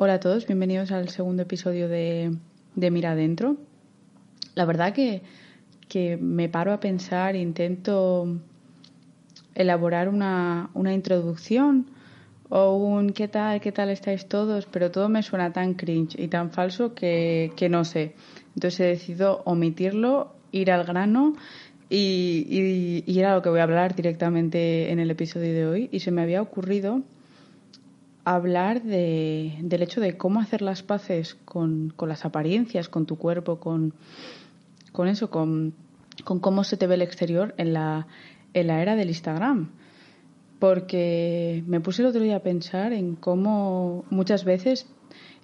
Hola a todos, bienvenidos al segundo episodio de, de Mira Adentro. La verdad que, que, me paro a pensar, intento elaborar una, una introducción o un ¿qué tal? ¿qué tal estáis todos? Pero todo me suena tan cringe y tan falso que, que no sé. Entonces he decidido omitirlo, ir al grano y, y, y, era lo que voy a hablar directamente en el episodio de hoy. Y se me había ocurrido hablar de, del hecho de cómo hacer las paces con, las apariencias, con tu cuerpo, con, eso, con, con, cómo se te ve el exterior en la, en la era del Instagram. Porque me puse el otro día a pensar en cómo muchas veces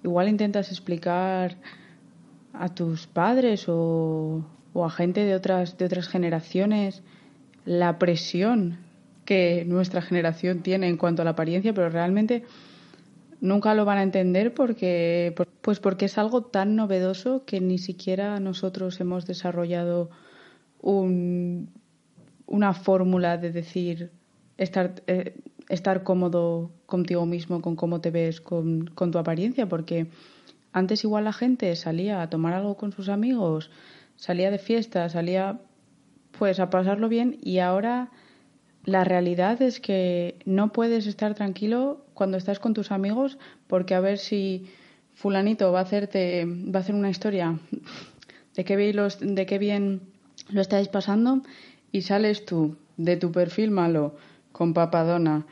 igual intentas explicar a tus padres o, o a gente de otras, de otras generaciones la presión que nuestra generación tiene en cuanto a la apariencia, pero realmente nunca lo van a entender porque pues porque es algo tan novedoso que ni siquiera nosotros hemos desarrollado un, una fórmula de decir estar eh, estar cómodo contigo mismo con cómo te ves con, con tu apariencia porque antes igual la gente salía a tomar algo con sus amigos salía de fiesta salía pues a pasarlo bien y ahora la realidad es que no puedes estar tranquilo cuando estás con tus amigos porque a ver si fulanito va a hacerte va a hacer una historia de qué bien, de qué bien lo estáis pasando y sales tú de tu perfil malo con papadona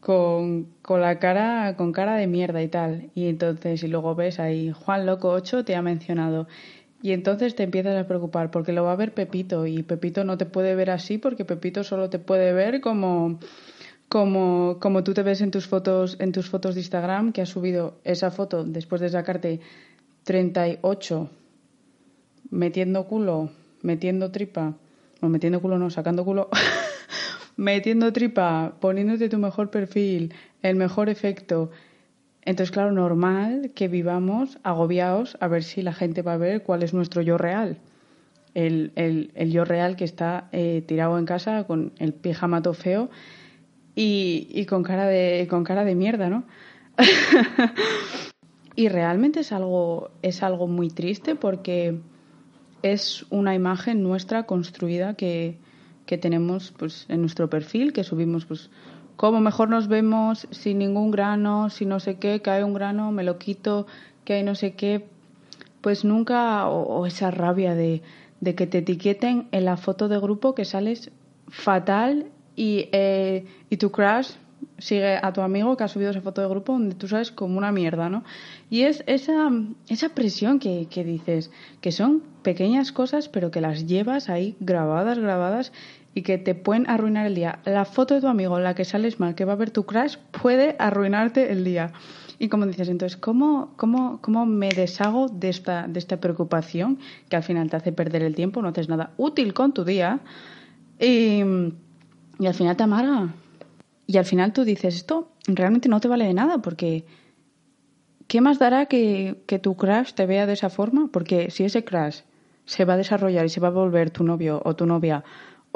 con, con la cara con cara de mierda y tal. Y entonces y luego ves ahí Juan Loco 8 te ha mencionado y entonces te empiezas a preocupar porque lo va a ver Pepito y Pepito no te puede ver así porque Pepito solo te puede ver como como, como tú te ves en tus fotos en tus fotos de Instagram que has subido esa foto después de sacarte 38 metiendo culo, metiendo tripa, o metiendo culo no, sacando culo, metiendo tripa, poniéndote tu mejor perfil, el mejor efecto, entonces, claro, normal que vivamos agobiados a ver si la gente va a ver cuál es nuestro yo real. El, el, el yo real que está eh, tirado en casa con el pijamato feo y, y, con, cara de, con cara de mierda, ¿no? y realmente es algo, es algo muy triste porque es una imagen nuestra construida que, que tenemos pues, en nuestro perfil, que subimos pues, como mejor nos vemos sin ningún grano, si no sé qué, cae un grano, me lo quito, que hay no sé qué, pues nunca, o, esa rabia de, de, que te etiqueten en la foto de grupo que sales fatal y, eh, y tu crush sigue a tu amigo que ha subido esa foto de grupo donde tú sales como una mierda, ¿no? Y es esa, esa presión que, que dices, que son pequeñas cosas, pero que las llevas ahí grabadas, grabadas, y que te pueden arruinar el día. La foto de tu amigo la que sales mal, que va a ver tu crash, puede arruinarte el día. Y como dices, entonces, ¿cómo, cómo, cómo me deshago de esta, de esta preocupación que al final te hace perder el tiempo, no haces nada útil con tu día y, y al final te amarga? Y al final tú dices, esto realmente no te vale de nada porque ¿qué más dará que, que tu crash te vea de esa forma? Porque si ese crash se va a desarrollar y se va a volver tu novio o tu novia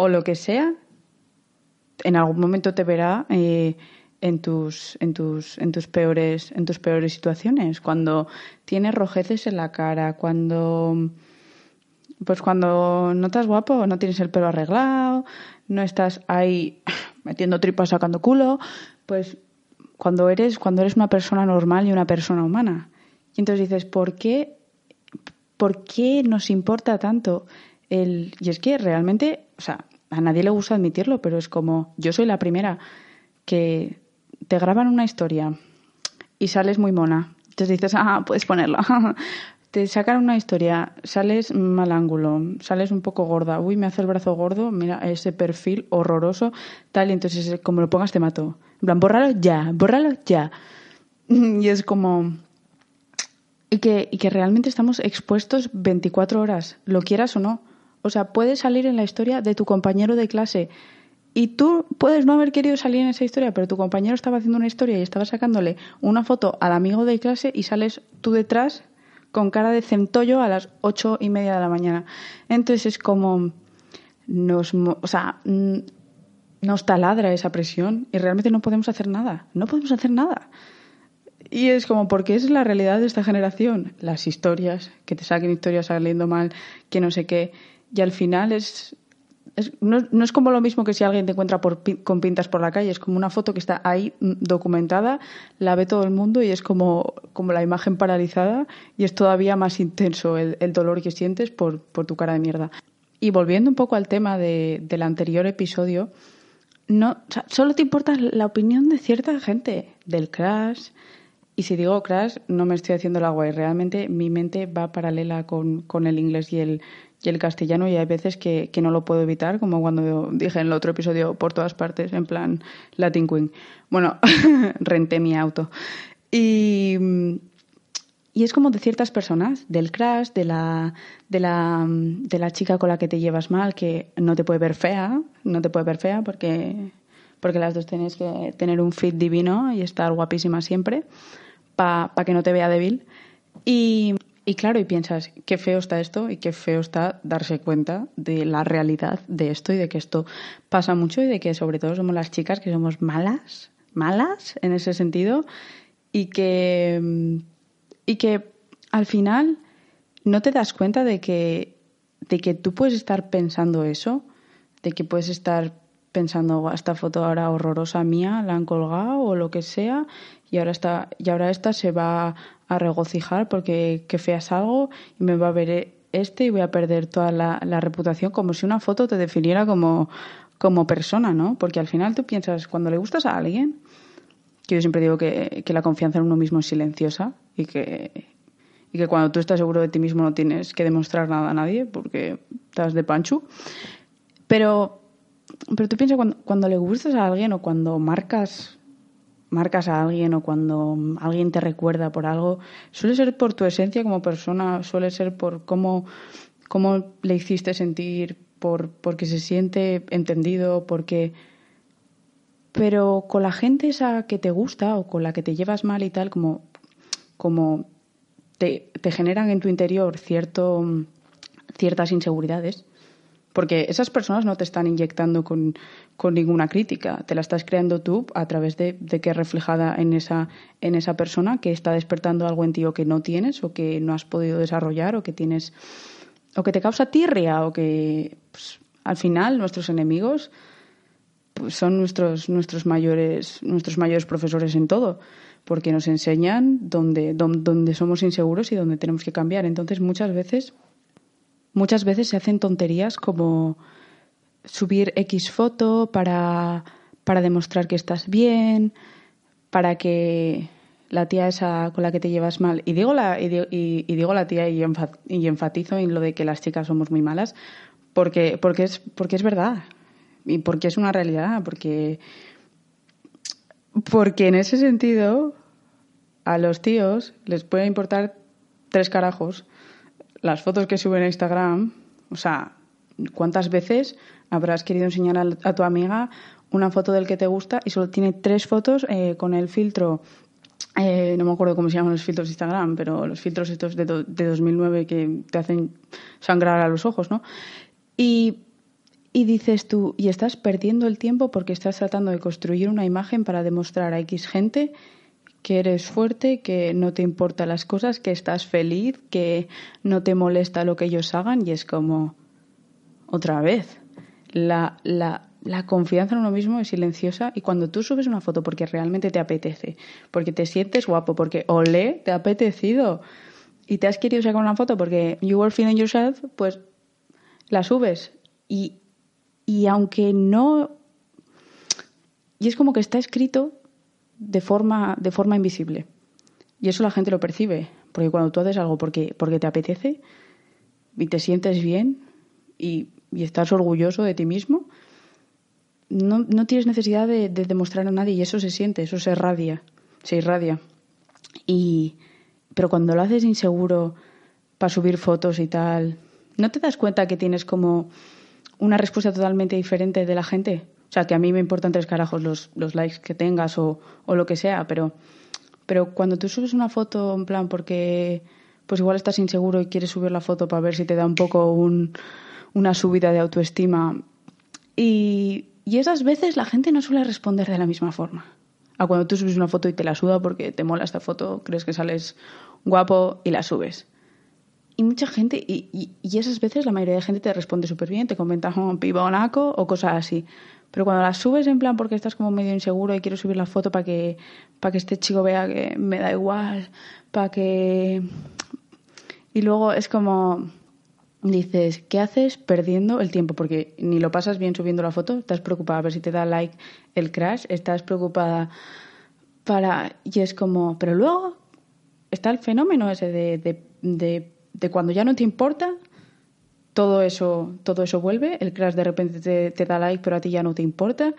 o lo que sea, en algún momento te verá eh, en tus en tus en tus peores en tus peores situaciones. Cuando tienes rojeces en la cara cuando pues cuando no estás guapo no tienes el pelo arreglado no estás ahí metiendo tripas sacando culo pues cuando eres cuando eres una persona normal y una persona humana. Y entonces dices por qué por qué nos importa tanto el y es que realmente o sea a nadie le gusta admitirlo, pero es como yo soy la primera que te graban una historia y sales muy mona. Entonces dices, ah, puedes ponerla. te sacan una historia, sales mal ángulo, sales un poco gorda. Uy, me hace el brazo gordo, mira ese perfil horroroso, tal, y entonces como lo pongas te mato. En plan, bórralo ya, bórralo ya. Y es como... Y que, y que realmente estamos expuestos 24 horas, lo quieras o no. O sea, puedes salir en la historia de tu compañero de clase y tú puedes no haber querido salir en esa historia, pero tu compañero estaba haciendo una historia y estaba sacándole una foto al amigo de clase y sales tú detrás con cara de centollo a las ocho y media de la mañana. Entonces es como nos, o sea, nos taladra esa presión y realmente no podemos hacer nada. No podemos hacer nada. Y es como, porque es la realidad de esta generación. Las historias, que te saquen historias saliendo mal, que no sé qué. Y al final es, no, es como lo mismo que si alguien te encuentra con pintas por la calle, es como una foto que está ahí mm, documentada, la ve todo el mundo y es como, como la imagen paralizada y es todavía más intenso el, dolor que sientes por, por, tu cara de mierda. Y volviendo un poco al tema de, del anterior episodio, no, solo te importa la opinión de cierta gente, del crash. Y si digo crash, no me estoy haciendo la guay. Realmente mi mente va paralela con, con el inglés y el, y el castellano y hay veces que, no lo puedo evitar, como cuando dije en el otro episodio por todas partes, en plan Latin Queen. Bueno, renté mi auto. Y, y es como de ciertas personas, del crash, de la, de, la, de la chica con la que te llevas mal, que no te puede ver fea, no te puede ver fea porque, porque las dos tenéis que tener un fit divino y estar guapísima siempre para que no te vea débil. Y, y claro, y piensas, qué feo está esto y qué feo está darse cuenta de la realidad de esto y de que esto pasa mucho y de que sobre todo somos las chicas que somos malas, malas en ese sentido y que, y que al final no te das cuenta de que, de que tú puedes estar pensando eso, de que puedes estar pensando esta foto ahora horrorosa mía la han colgado o lo que sea y ahora está y ahora esta se va a regocijar porque qué fea algo y me va a ver este y voy a perder toda la, reputación como si una foto te definiera como, como persona, ¿no? Porque al final tú piensas, cuando le gustas a alguien, que yo siempre digo que, que la confianza en uno mismo es silenciosa y que, y que cuando tú estás seguro de ti mismo no tienes que demostrar nada a nadie porque estás de pancho. Pero, pero tú piensas cuando, cuando le gustas a alguien o cuando marcas marcas a alguien o cuando alguien te recuerda por algo, suele ser por tu esencia como persona, suele ser por cómo, cómo le hiciste sentir, por porque se siente entendido, porque... Pero con la gente esa que te gusta o con la que te llevas mal y tal, como, como te, te generan en tu interior cierto, ciertas inseguridades, porque esas personas no te están inyectando con, ninguna crítica, te la estás creando tú a través de, que es reflejada en esa, en esa persona que está despertando algo en ti o que no tienes o que no has podido desarrollar o que tienes o que te causa tirria o que pues, al final nuestros enemigos pues, son nuestros nuestros mayores nuestros mayores profesores en todo porque nos enseñan dónde, dónde somos inseguros y dónde tenemos que cambiar. Entonces muchas veces muchas veces se hacen tonterías como subir X foto para, para demostrar que estás bien, para que la tía esa con la que te llevas mal, y digo la, y, digo, la tía y, enfatizo en lo de que las chicas somos muy malas, porque, porque, es, porque es verdad, y porque es una realidad, porque, porque en ese sentido a los tíos les puede importar tres carajos las fotos que suben a Instagram, o sea, ¿cuántas veces habrás querido enseñar a, tu amiga una foto del que te gusta y solo tiene tres fotos eh, con el filtro eh, no me acuerdo cómo se llaman los filtros de Instagram, pero los filtros estos de, de 2009 que te hacen sangrar a los ojos, ¿no? Y, y, dices tú, y estás perdiendo el tiempo porque estás tratando de construir una imagen para demostrar a X gente que eres fuerte, que no te importan las cosas, que estás feliz, que no te molesta lo que ellos hagan y es como otra vez. La, la, confianza en uno mismo es silenciosa y cuando tú subes una foto porque realmente te apetece, porque te sientes guapo, porque olé, te ha apetecido y te has querido sacar una foto porque you were feeling yourself, pues la subes. Y, y aunque no... Y es como que está escrito de forma, de forma invisible. Y eso la gente lo percibe, porque cuando tú haces algo porque, porque te apetece y te sientes bien y, y estás orgulloso de ti mismo, no, no tienes necesidad de, demostrar a nadie y eso se siente, eso se irradia, se irradia. Y, pero cuando lo haces inseguro para subir fotos y tal, ¿no te das cuenta que tienes como una respuesta totalmente diferente de la gente? O sea, que a mí me importan tres carajos los, los likes que tengas o, o, lo que sea, pero, pero cuando tú subes una foto en plan porque pues igual estás inseguro y quieres subir la foto para ver si te da un poco un, una subida de autoestima y, y esas veces la gente no suele responder de la misma forma. a cuando tú subes una foto y te la suda porque te mola esta foto, crees que sales guapo y la subes. Y mucha gente, y, y, esas veces la mayoría de gente te responde súper bien, te comenta un pibonaco o cosas así. Pero cuando la subes en plan porque estás como medio inseguro y quieres subir la foto para que, para que este chico vea que me da igual, para que... Y luego es como, dices, ¿qué haces perdiendo el tiempo? Porque ni lo pasas bien subiendo la foto, estás preocupada a ver si te da like el crash, estás preocupada para... Y es como, pero luego está el fenómeno ese de, de, de cuando ya no te importa, todo eso, todo eso vuelve, el crash de repente te, te da like, pero a ti ya no te importa.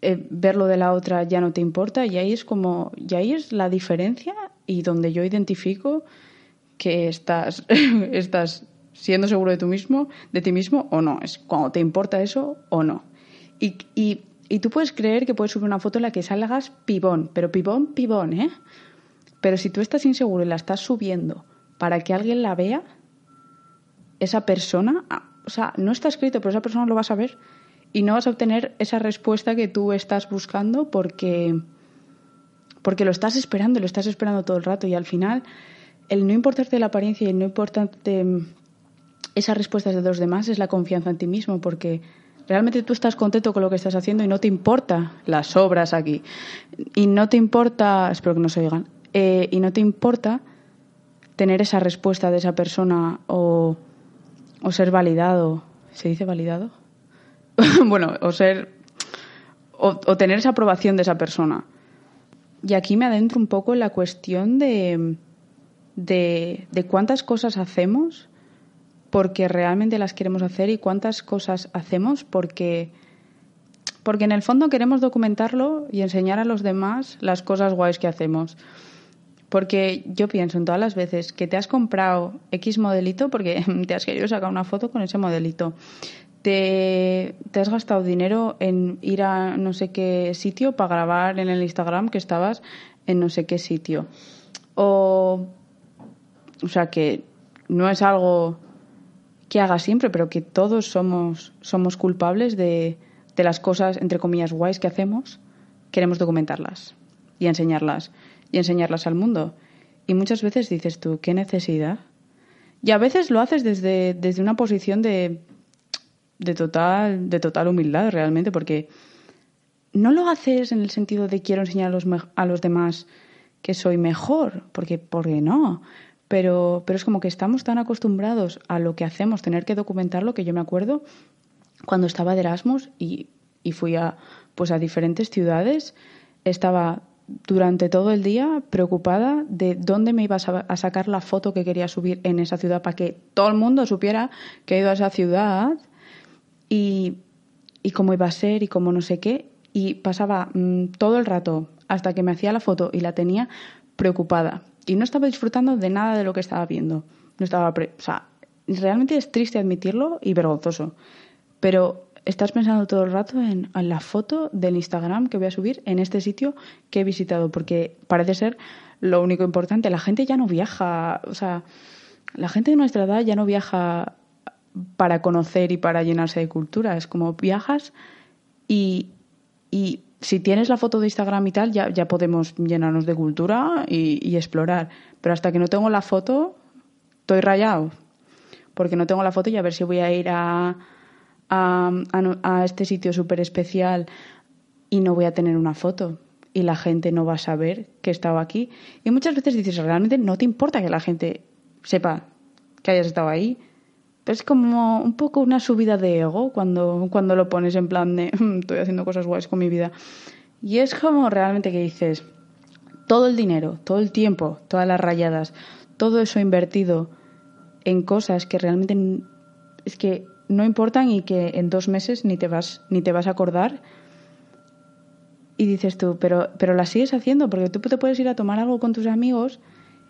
Eh, verlo de la otra ya no te importa y ahí es como y ahí es la diferencia y donde yo identifico que estás estás siendo seguro de, tú mismo, de ti mismo o no. Es cuando te importa eso o no. Y, y, y tú puedes creer que puedes subir una foto en la que salgas pibón, pero pibón, pibón, ¿eh? Pero si tú estás inseguro y la estás subiendo para que alguien la vea, esa persona, ah, o sea, no está escrito, pero esa persona lo va a saber y no vas a obtener esa respuesta que tú estás buscando porque porque lo estás esperando, lo estás esperando todo el rato y al final el no importarte la apariencia y el no importarte esas respuestas de los demás es la confianza en ti mismo, porque realmente tú estás contento con lo que estás haciendo y no te importa las obras aquí. Y no te importa, espero que no se oigan, eh, y no te importa tener esa respuesta de esa persona o, o ser validado. ¿Se dice validado? bueno, o ser. O, tener esa aprobación de esa persona. Y aquí me adentro un poco en la cuestión de, de, de cuántas cosas hacemos porque realmente las queremos hacer y cuántas cosas hacemos porque porque en el fondo queremos documentarlo y enseñar a los demás las cosas guays que hacemos. Porque yo pienso en todas las veces que te has comprado X modelito porque te has querido sacar una foto con ese modelito. Te, has gastado dinero en ir a no sé qué sitio para grabar en el Instagram que estabas en no sé qué sitio. O, o sea, que no es algo que haga siempre, pero que todos somos, somos culpables de, de las cosas, entre comillas, guays que hacemos, queremos documentarlas y enseñarlas y enseñarlas al mundo. Y muchas veces dices tú, ¿qué necesidad? Y a veces lo haces desde, desde una posición de, de, total, de total humildad realmente, porque no lo haces en el sentido de quiero enseñar a los, a los demás que soy mejor, porque, porque no pero, pero es como que estamos tan acostumbrados a lo que hacemos, tener que documentarlo, que yo me acuerdo cuando estaba de Erasmus y, y fui a, pues a diferentes ciudades, estaba durante todo el día preocupada de dónde me iba a sacar la foto que quería subir en esa ciudad para que todo el mundo supiera que he ido a esa ciudad y, y cómo iba a ser y cómo no sé qué. Y pasaba mm, todo el rato hasta que me hacía la foto y la tenía preocupada y no estaba disfrutando de nada de lo que estaba viendo. No estaba, o sea, realmente es triste admitirlo y vergonzoso, pero estás pensando todo el rato en, la foto del Instagram que voy a subir en este sitio que he visitado, porque parece ser lo único importante. La gente ya no viaja, o sea, la gente de nuestra edad ya no viaja para conocer y para llenarse de cultura, es como viajas y, y si tienes la foto de Instagram y tal, ya, ya podemos llenarnos de cultura y, explorar. Pero hasta que no tengo la foto, estoy rayado. Porque no tengo la foto y a ver si voy a ir a, a, este sitio súper especial y no voy a tener una foto. Y la gente no va a saber que he estado aquí. Y muchas veces dices, realmente no te importa que la gente sepa que hayas estado ahí es como un poco una subida de ego cuando, cuando lo pones en plan de mm, estoy haciendo cosas guays con mi vida. Y es como realmente que dices, todo el dinero, todo el tiempo, todas las rayadas, todo eso invertido en cosas que realmente es que no importan y que en dos meses ni te vas, ni te vas a acordar. Y dices tú, pero, pero la sigues haciendo porque tú te puedes ir a tomar algo con tus amigos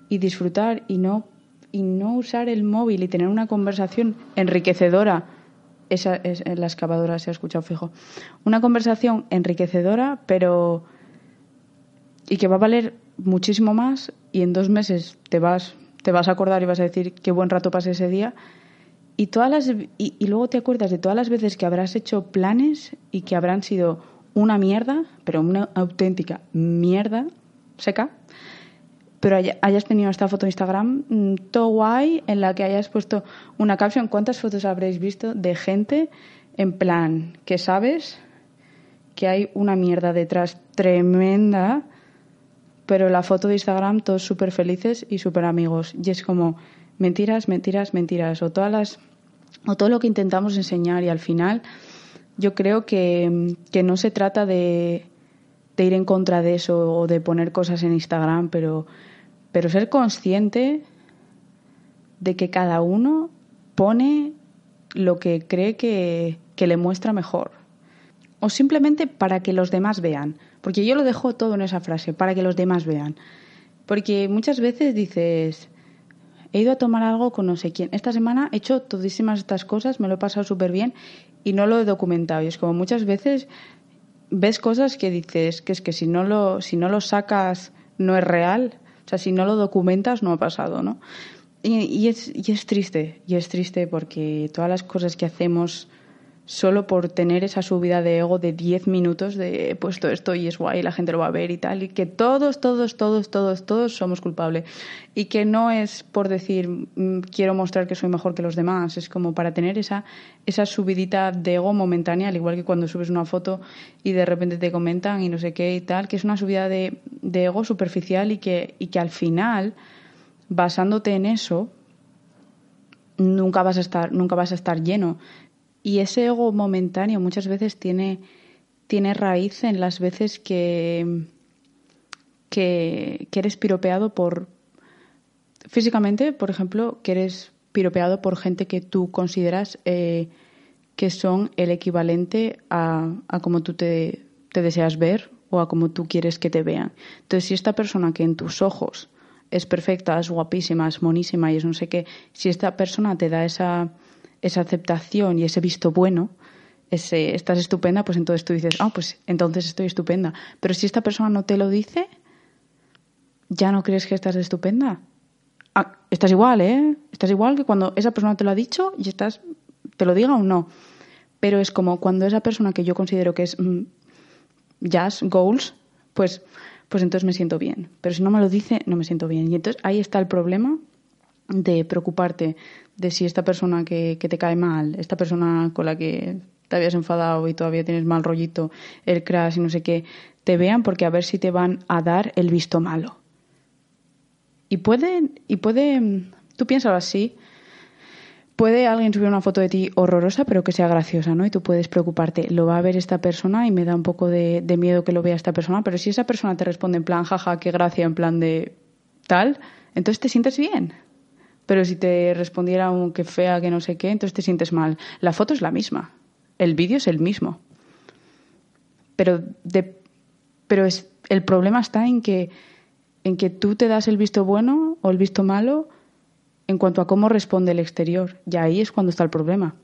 y disfrutar y no y no usar el móvil y tener una conversación enriquecedora. Esa es la excavadora, se ha escuchado fijo. Una conversación enriquecedora, pero. y que va a valer muchísimo más y en dos meses te vas, te vas a acordar y vas a decir qué buen rato pasé ese día. Y, todas las, y, luego te acuerdas de todas las veces que habrás hecho planes y que habrán sido una mierda, pero una auténtica mierda seca, pero hayas tenido esta foto de Instagram mm, todo guay en la que hayas puesto una caption. ¿Cuántas fotos habréis visto de gente en plan que sabes que hay una mierda detrás tremenda, pero la foto de Instagram todos súper felices y súper amigos? Y es como mentiras, mentiras, mentiras. O todas las o todo lo que intentamos enseñar y al final yo creo que, que no se trata de, de ir en contra de eso o de poner cosas en Instagram, pero pero ser consciente de que cada uno pone lo que cree que, le muestra mejor. O simplemente para que los demás vean. Porque yo lo dejo todo en esa frase, para que los demás vean. Porque muchas veces dices, he ido a tomar algo con no sé quién. Esta semana he hecho todísimas estas cosas, me lo he pasado súper bien y no lo he documentado. Y es como muchas veces ves cosas que dices que es que si no lo, si no lo sacas no es real o sea, si no lo documentas, no ha pasado, ¿no? Y, es, y es triste, y es triste porque todas las cosas que hacemos solo por tener esa subida de ego de 10 minutos de he puesto esto y es guay, la gente lo va a ver y tal, y que todos, todos, todos, todos, todos somos culpables. Y que no es por decir mm, quiero mostrar que soy mejor que los demás, es como para tener esa, esa subidita de ego momentánea, al igual que cuando subes una foto y de repente te comentan y no sé qué y tal, que es una subida de, de ego superficial y que, y que al final, basándote en eso, nunca vas a estar, nunca vas a estar lleno. Y ese ego momentáneo muchas veces tiene, tiene raíz en las veces que, que, eres piropeado por... Físicamente, por ejemplo, que eres piropeado por gente que tú consideras eh, que son el equivalente a, a como tú te, te, deseas ver o a como tú quieres que te vean. Entonces, si esta persona que en tus ojos es perfecta, es guapísima, es monísima y es no sé qué, si esta persona te da esa, esa aceptación y ese visto bueno, ese estás estupenda, pues entonces tú dices, ah, pues entonces estoy estupenda. Pero si esta persona no te lo dice, ya no crees que estás estupenda. Ah, estás igual, ¿eh? Estás igual que cuando esa persona te lo ha dicho y estás, te lo diga o no. Pero es como cuando esa persona que yo considero que es mm, jazz, goals, pues, pues entonces me siento bien. Pero si no me lo dice, no me siento bien. Y entonces ahí está el problema de preocuparte de si esta persona que, que, te cae mal, esta persona con la que te habías enfadado y todavía tienes mal rollito, el crash y no sé qué, te vean porque a ver si te van a dar el visto malo. Y puede, y puede, tú piénsalo así, puede alguien subir una foto de ti horrorosa pero que sea graciosa, ¿no? Y tú puedes preocuparte, lo va a ver esta persona y me da un poco de, de miedo que lo vea esta persona, pero si esa persona te responde en plan, jaja, qué gracia, en plan de tal, entonces te sientes bien pero si te respondiera un que fea, que no sé qué, entonces te sientes mal. La foto es la misma, el vídeo es el mismo. Pero, de, pero es, el problema está en que, en que tú te das el visto bueno o el visto malo en cuanto a cómo responde el exterior. Y ahí es cuando está el problema.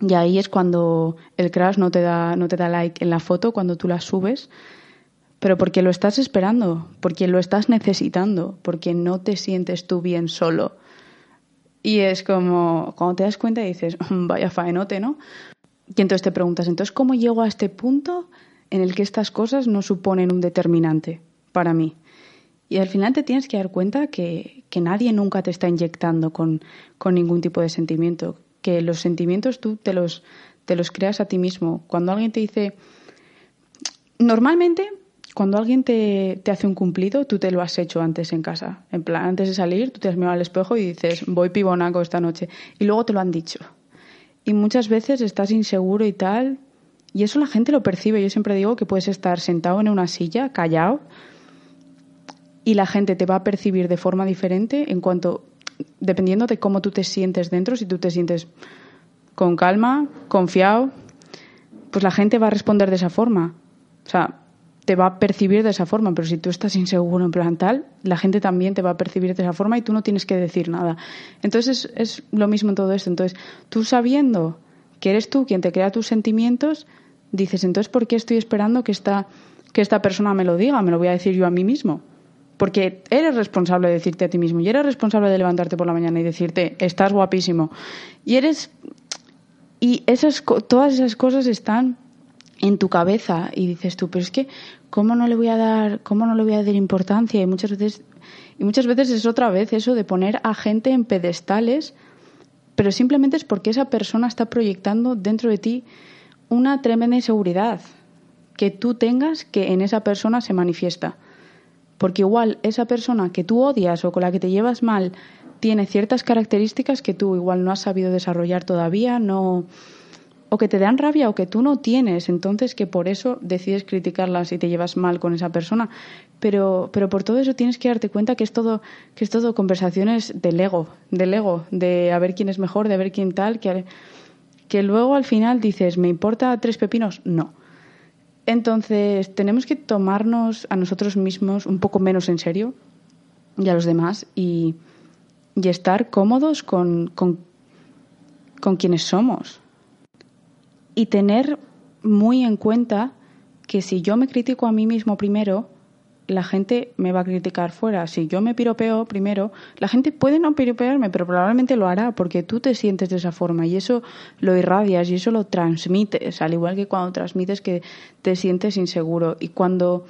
Y ahí es cuando el crash no te da, no te da like en la foto cuando tú la subes, pero porque lo estás esperando, porque lo estás necesitando, porque no te sientes tú bien solo y es como, cuando te das cuenta dices, vaya faenote, ¿no? Y entonces te preguntas, entonces, ¿cómo llego a este punto en el que estas cosas no suponen un determinante para mí? Y al final te tienes que dar cuenta que, que nadie nunca te está inyectando con, con, ningún tipo de sentimiento, que los sentimientos tú te los, te los creas a ti mismo. Cuando alguien te dice, normalmente cuando alguien te, hace un cumplido, tú te lo has hecho antes en casa. En plan, antes de salir, tú te has mirado al espejo y dices, voy pibonaco esta noche. Y luego te lo han dicho. Y muchas veces estás inseguro y tal. Y eso la gente lo percibe. Yo siempre digo que puedes estar sentado en una silla, callado, y la gente te va a percibir de forma diferente en cuanto, dependiendo de cómo tú te sientes dentro, si tú te sientes con calma, confiado, pues la gente va a responder de esa forma. O sea, te va a percibir de esa forma, pero si tú estás inseguro en plan tal, la gente también te va a percibir de esa forma y tú no tienes que decir nada. Entonces es, lo mismo en todo esto. Entonces, tú sabiendo que eres tú quien te crea tus sentimientos, dices, entonces, ¿por qué estoy esperando que esta, que esta persona me lo diga? Me lo voy a decir yo a mí mismo. Porque eres responsable de decirte a ti mismo y eres responsable de levantarte por la mañana y decirte, estás guapísimo. Y eres. Y esas, todas esas cosas están en tu cabeza y dices tú, pero es que cómo no le voy a dar, cómo no le voy a dar importancia y muchas veces y muchas veces es otra vez eso de poner a gente en pedestales, pero simplemente es porque esa persona está proyectando dentro de ti una tremenda inseguridad que tú tengas que en esa persona se manifiesta. Porque igual esa persona que tú odias o con la que te llevas mal tiene ciertas características que tú igual no has sabido desarrollar todavía, no o que te dan rabia o que tú no tienes, entonces que por eso decides criticarlas y te llevas mal con esa persona, pero pero por todo eso tienes que darte cuenta que es todo que es todo conversaciones del ego, del ego, de a ver quién es mejor, de ver quién tal, que que luego al final dices, ¿me importa tres pepinos? No. Entonces, tenemos que tomarnos a nosotros mismos un poco menos en serio y a los demás y, estar cómodos con, con quienes somos. Y tener muy en cuenta que si yo me critico a mí mismo primero, la gente me va a criticar fuera. Si yo me piropeo primero, la gente puede no piropearme, pero probablemente lo hará porque tú te sientes de esa forma y eso lo irradias y eso lo transmites, al igual que cuando transmites que te sientes inseguro. Y cuando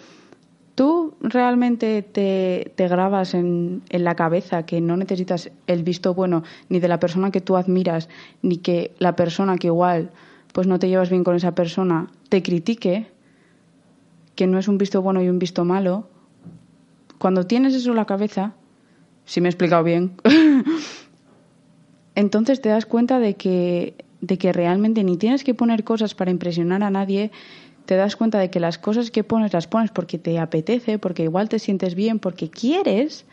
tú realmente te, te grabas en, en la cabeza que no necesitas el visto bueno ni de la persona que tú admiras, ni que la persona que igual pues no te llevas bien con esa persona te critique, que no es un visto bueno y un visto malo, cuando tienes eso en la cabeza, si me he explicado bien, entonces te das cuenta de que, de que realmente ni tienes que poner cosas para impresionar a nadie, te das cuenta de que las cosas que pones las pones porque te apetece, porque igual te sientes bien, porque quieres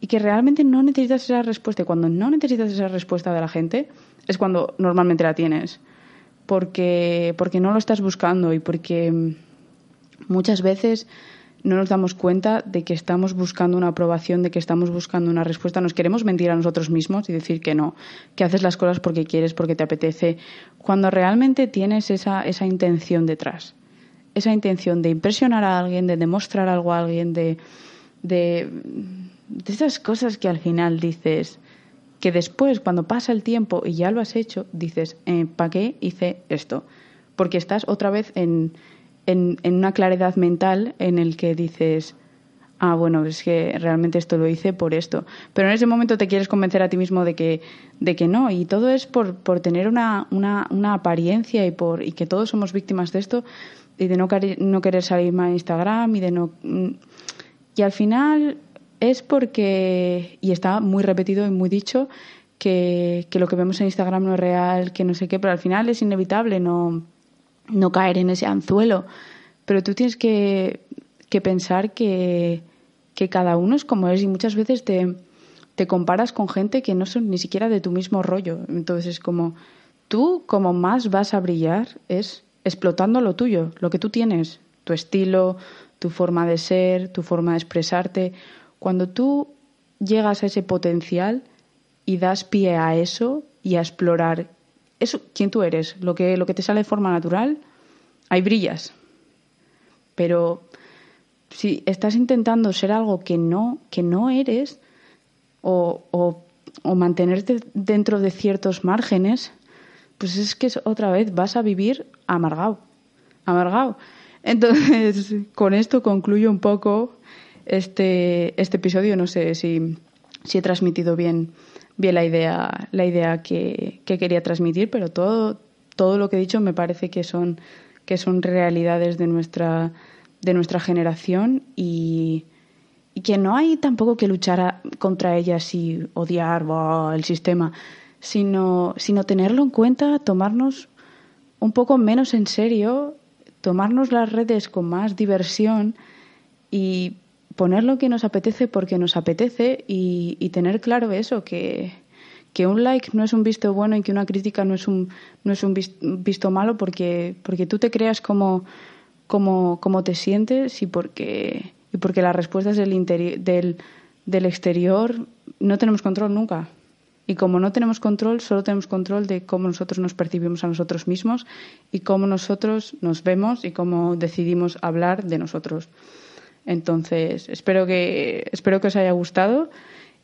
y que realmente no necesitas esa respuesta. Y cuando no necesitas esa respuesta de la gente es cuando normalmente la tienes, porque, porque no lo estás buscando y porque Muchas veces no nos damos cuenta de que estamos buscando una aprobación, de que estamos buscando una respuesta. Nos queremos mentir a nosotros mismos y decir que no, que haces las cosas porque quieres, porque te apetece, cuando realmente tienes esa, esa intención detrás. Esa intención de impresionar a alguien, de demostrar algo a alguien, de, de, de esas cosas que al final dices, que después, cuando pasa el tiempo y ya lo has hecho, dices, eh, ¿para qué hice esto? Porque estás otra vez en en, una claridad mental en el que dices, ah, bueno, es que realmente esto lo hice por esto. Pero en ese momento te quieres convencer a ti mismo de que, de que no. Y todo es por, por tener una, una, una apariencia y, por, y que todos somos víctimas de esto y de no, no querer salir más en Instagram y de no... Y al final es porque, y está muy repetido y muy dicho, que, que lo que vemos en Instagram no es real, que no sé qué, pero al final es inevitable, no no caer en ese anzuelo. Pero tú tienes que, que pensar que, que, cada uno es como es y muchas veces te, te comparas con gente que no son ni siquiera de tu mismo rollo. Entonces es como tú como más vas a brillar es explotando lo tuyo, lo que tú tienes, tu estilo, tu forma de ser, tu forma de expresarte. Cuando tú llegas a ese potencial y das pie a eso y a explorar eso, quién tú eres, lo que, lo que te sale de forma natural, ahí brillas. Pero si estás intentando ser algo que no, que no eres, o, o, o mantenerte dentro de ciertos márgenes, pues es que otra vez vas a vivir amargado, amargado. Entonces, con esto concluyo un poco este, este episodio. No sé si, si he transmitido bien bien la idea, la idea que, quería transmitir, pero todo, todo lo que he dicho me parece que son, que son realidades de nuestra, de nuestra generación y, y que no hay tampoco que luchar contra ellas y odiar el sistema, sino, sino tenerlo en cuenta, tomarnos un poco menos en serio, tomarnos las redes con más diversión y poner lo que nos apetece porque nos apetece y, tener claro eso, que, que, un like no es un visto bueno y que una crítica no es un, no es un visto malo porque, porque tú te creas como, como, como te sientes y porque, y porque las respuestas del, interior, del, del exterior no tenemos control nunca. Y como no tenemos control, solo tenemos control de cómo nosotros nos percibimos a nosotros mismos y cómo nosotros nos vemos y cómo decidimos hablar de nosotros. Entonces, espero que, espero que os haya gustado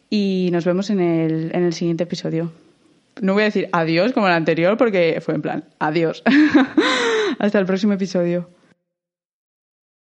y nos vemos en el, en el siguiente episodio. No voy a decir adiós como el anterior porque fue en plan adiós. Hasta el próximo episodio.